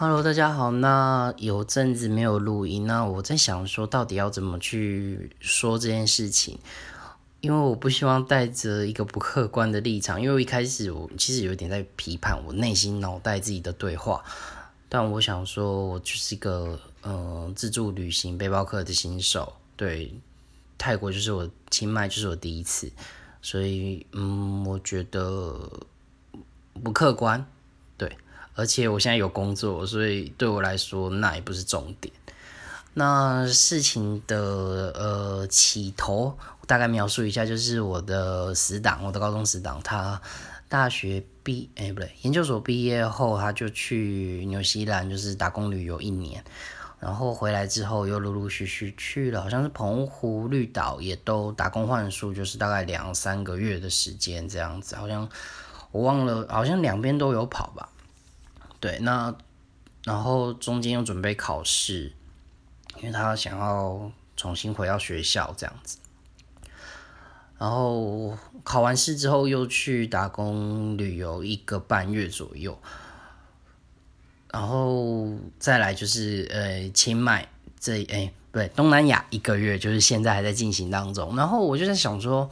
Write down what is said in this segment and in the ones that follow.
Hello，大家好。那有阵子没有录音，那我在想说，到底要怎么去说这件事情？因为我不希望带着一个不客观的立场，因为我一开始我其实有点在批判我内心脑袋自己的对话。但我想说，我就是一个嗯自助旅行背包客的新手，对泰国就是我清迈就是我第一次，所以嗯，我觉得不客观，而且我现在有工作，所以对我来说那也不是重点。那事情的呃起头，大概描述一下，就是我的死党，我的高中死党，他大学毕哎不对，研究所毕业后，他就去纽西兰，就是打工旅游一年，然后回来之后又陆陆续续去了，好像是澎湖、绿岛，也都打工换宿，就是大概两三个月的时间这样子，好像我忘了，好像两边都有跑吧。对，那然后中间又准备考试，因为他想要重新回到学校这样子。然后考完试之后又去打工旅游一个半月左右，然后再来就是呃清迈这哎不对东南亚一个月，就是现在还在进行当中。然后我就在想说，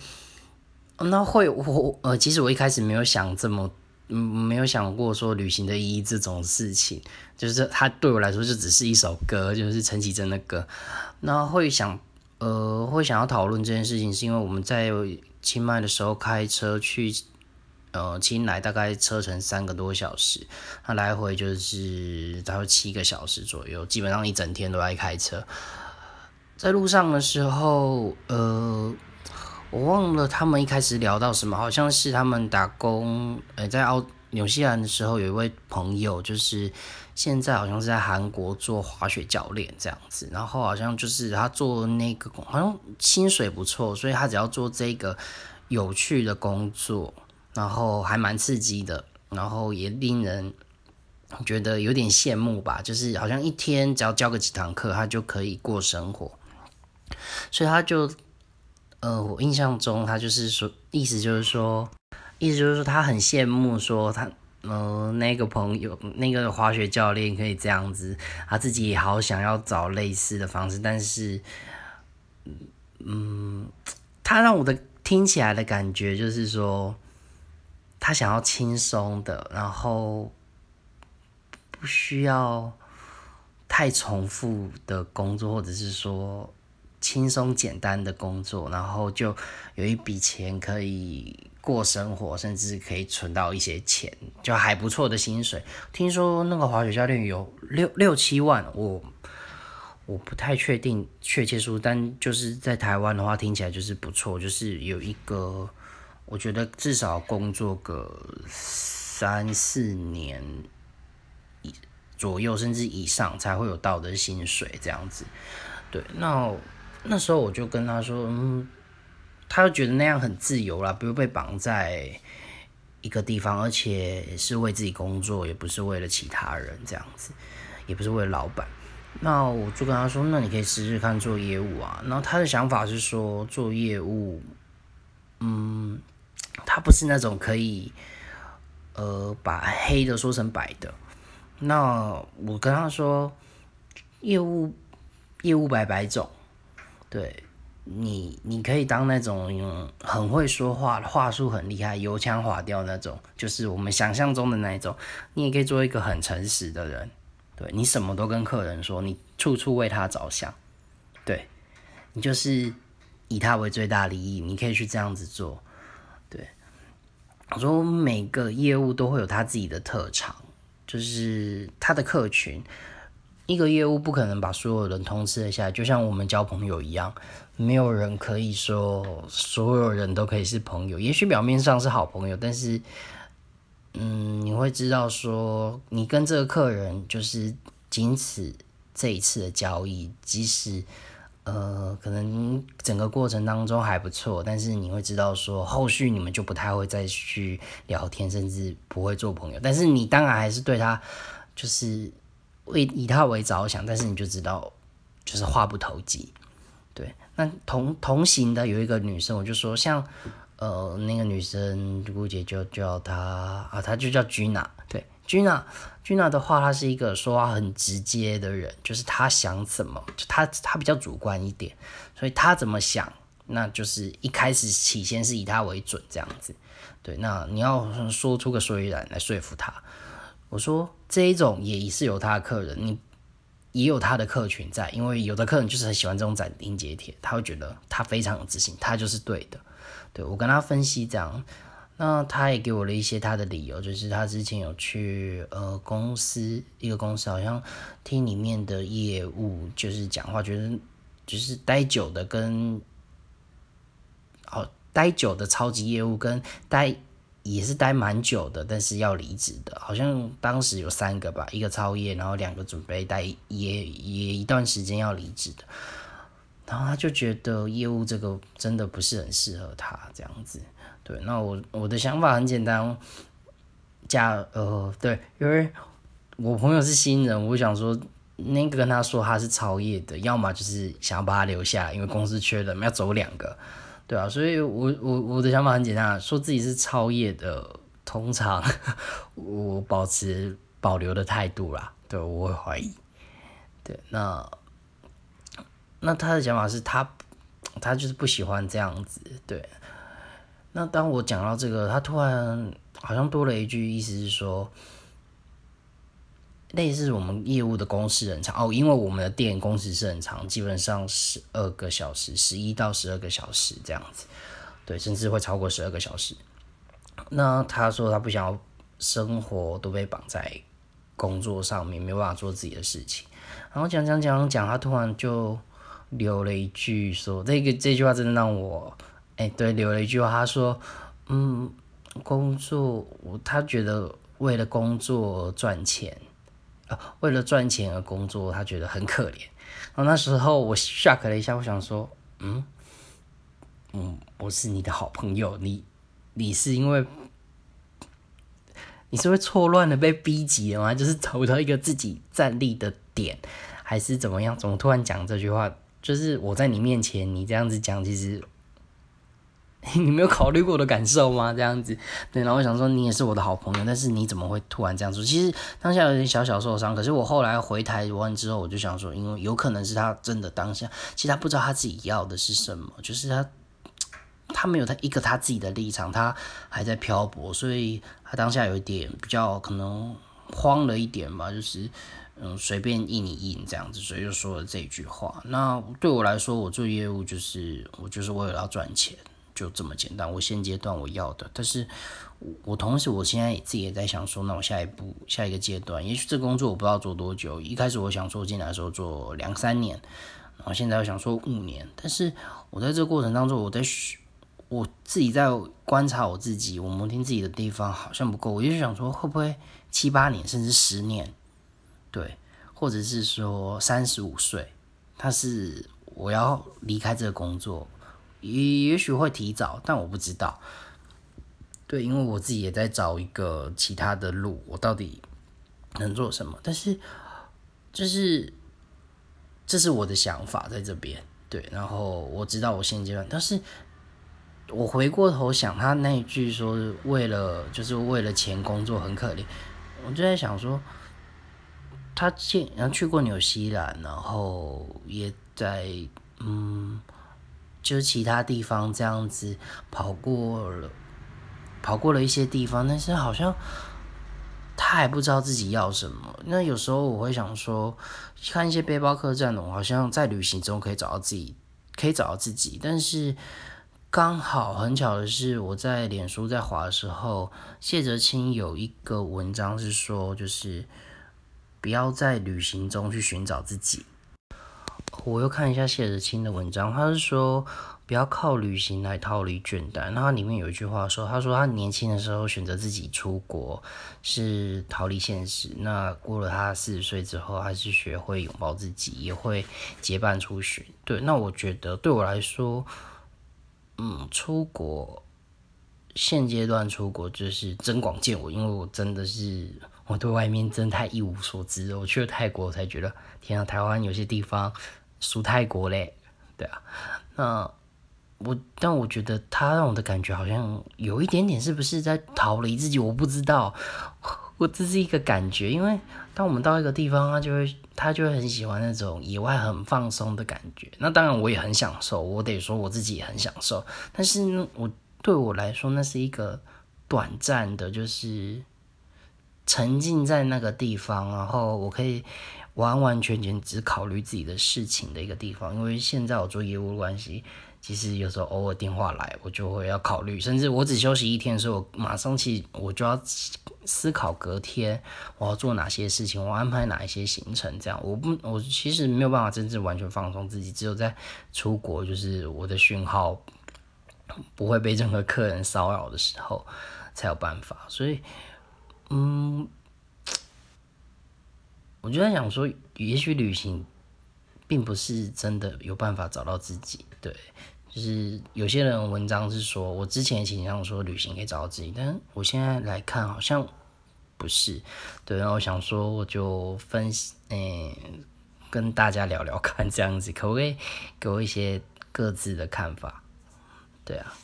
那会我呃其实我一开始没有想这么。嗯，没有想过说旅行的意义这种事情，就是它对我来说就只是一首歌，就是陈绮贞的歌。那会想，呃，会想要讨论这件事情，是因为我们在清迈的时候开车去，呃，清莱大概车程三个多小时，那来回就是大概七个小时左右，基本上一整天都在开车。在路上的时候，呃。我忘了他们一开始聊到什么，好像是他们打工，呃，在澳纽西兰的时候，有一位朋友，就是现在好像是在韩国做滑雪教练这样子，然后好像就是他做那个，好像薪水不错，所以他只要做这个有趣的工作，然后还蛮刺激的，然后也令人觉得有点羡慕吧，就是好像一天只要教个几堂课，他就可以过生活，所以他就。呃，我印象中他就是说，意思就是说，意思就是说他很羡慕，说他，呃，那个朋友，那个滑雪教练可以这样子，他自己也好想要找类似的方式，但是，嗯，他让我的听起来的感觉就是说，他想要轻松的，然后不需要太重复的工作，或者是说。轻松简单的工作，然后就有一笔钱可以过生活，甚至可以存到一些钱，就还不错的薪水。听说那个滑雪教练有六六七万，我我不太确定确切数，但就是在台湾的话，听起来就是不错，就是有一个，我觉得至少工作个三四年以左右，甚至以上才会有到的薪水这样子。对，那。那时候我就跟他说，嗯，他就觉得那样很自由啦，不用被绑在一个地方，而且是为自己工作，也不是为了其他人这样子，也不是为了老板。那我就跟他说，那你可以试试看做业务啊。然后他的想法是说，做业务，嗯，他不是那种可以，呃，把黑的说成白的。那我跟他说，业务，业务百百种。对你，你可以当那种很会说话、话术很厉害、油腔滑调那种，就是我们想象中的那一种。你也可以做一个很诚实的人，对你什么都跟客人说，你处处为他着想，对你就是以他为最大利益。你可以去这样子做，对。我说每个业务都会有他自己的特长，就是他的客群。一个业务不可能把所有人通吃得下，就像我们交朋友一样，没有人可以说所有人都可以是朋友。也许表面上是好朋友，但是，嗯，你会知道说，你跟这个客人就是仅此这一次的交易，即使呃，可能整个过程当中还不错，但是你会知道说，后续你们就不太会再去聊天，甚至不会做朋友。但是你当然还是对他就是。为以他为着想，但是你就知道，就是话不投机，对。那同同行的有一个女生，我就说像，呃，那个女生姑姐就叫她啊，她就叫 Gina，对君娜，君娜的话，她是一个说话很直接的人，就是她想怎么，就他他比较主观一点，所以她怎么想，那就是一开始起先是以他为准这样子。对，那你要说出个所以然来说服他。我说这一种也是有他的客人，你也有他的客群在，因为有的客人就是很喜欢这种斩钉截铁，他会觉得他非常有自信，他就是对的。对我跟他分析这样。那他也给我了一些他的理由，就是他之前有去呃公司一个公司，好像听里面的业务就是讲话，觉得就是待久的跟哦待久的超级业务跟待也是待蛮久的，但是要离职的，好像当时有三个吧，一个超业，然后两个准备待也也一段时间要离职的，然后他就觉得业务这个真的不是很适合他这样子。对，那我我的想法很简单，加呃，对，因为我朋友是新人，我想说那个跟他说他是超业的，要么就是想要把他留下，因为公司缺人，要走两个，对啊，所以我我我的想法很简单，说自己是超业的，通常我保持保留的态度啦，对，我会怀疑，对，那那他的想法是他他就是不喜欢这样子，对。那当我讲到这个，他突然好像多了一句，意思是说，类似我们业务的工时很长哦，因为我们的店工时是很长，基本上十二个小时，十一到十二个小时这样子，对，甚至会超过十二个小时。那他说他不想要生活都被绑在工作上面，没办法做自己的事情。然后讲讲讲讲，他突然就留了一句说，这个这句话真的让我。哎，对，留了一句话，他说：“嗯，工作，他觉得为了工作赚钱，为了赚钱而工作，他觉得很可怜。”然后那时候我 shock 了一下，我想说：“嗯，嗯，我是你的好朋友，你，你是因为你是会错乱的被逼急了吗？就是找不到一个自己站立的点，还是怎么样？怎么突然讲这句话？就是我在你面前，你这样子讲，其实。” 你没有考虑过我的感受吗？这样子，对，然后我想说你也是我的好朋友，但是你怎么会突然这样说？其实当下有点小小受伤，可是我后来回台湾之后，我就想说，因为有可能是他真的当下，其实他不知道他自己要的是什么，就是他他没有他一个他自己的立场，他还在漂泊，所以他当下有一点比较可能慌了一点吧，就是嗯随便应一应这样子，所以就说了这句话。那对我来说，我做业务就是我就是为了要赚钱。就这么简单，我现阶段我要的，但是我我同时我现在自己也在想说，那我下一步下一个阶段，也许这工作我不知道做多久。一开始我想说进来的时候做两三年，然后现在我想说五年。但是我在这过程当中，我在我自己在观察我自己，我摩天自己的地方好像不够，我就想说会不会七八年甚至十年，对，或者是说三十五岁，他是我要离开这个工作。也也许会提早，但我不知道。对，因为我自己也在找一个其他的路，我到底能做什么？但是，就是这是我的想法在这边。对，然后我知道我现阶段，但是我回过头想他那一句说，为了就是为了钱工作很可怜，我就在想说，他见然后去过纽西兰，然后也在嗯。就是其他地方这样子跑过了，跑过了一些地方，但是好像他还不知道自己要什么。那有时候我会想说，看一些背包客栈的，好像在旅行中可以找到自己，可以找到自己。但是刚好很巧的是，我在脸书在滑的时候，谢哲青有一个文章是说，就是不要在旅行中去寻找自己。我又看一下谢子清的文章，他是说不要靠旅行来逃离倦怠。那他里面有一句话说，他说他年轻的时候选择自己出国是逃离现实。那过了他四十岁之后，还是学会拥抱自己，也会结伴出巡。对，那我觉得对我来说，嗯，出国现阶段出国就是增广见闻，因为我真的是我对外面真太一无所知。我去了泰国我才觉得，天啊，台湾有些地方。属泰国嘞，对啊，那我但我觉得他让我的感觉好像有一点点，是不是在逃离自己？我不知道，我这是一个感觉，因为当我们到一个地方，他就会他就会很喜欢那种野外很放松的感觉。那当然我也很享受，我得说我自己也很享受。但是呢，我对我来说，那是一个短暂的，就是沉浸在那个地方，然后我可以完完全全只考虑自己的事情的一个地方。因为现在我做业务关系。其实有时候偶尔电话来，我就会要考虑，甚至我只休息一天的时候，我马上去我就要思考隔天我要做哪些事情，我安排哪一些行程，这样我不我其实没有办法真正完全放松自己，只有在出国，就是我的讯号不会被任何客人骚扰的时候才有办法。所以，嗯，我就在想说，也许旅行并不是真的有办法找到自己，对。就是有些人文章是说，我之前倾向说旅行可以找到自己，但我现在来看好像不是。对，然后我想说，我就分析，诶，跟大家聊聊看，这样子可不可以给我一些各自的看法？对啊。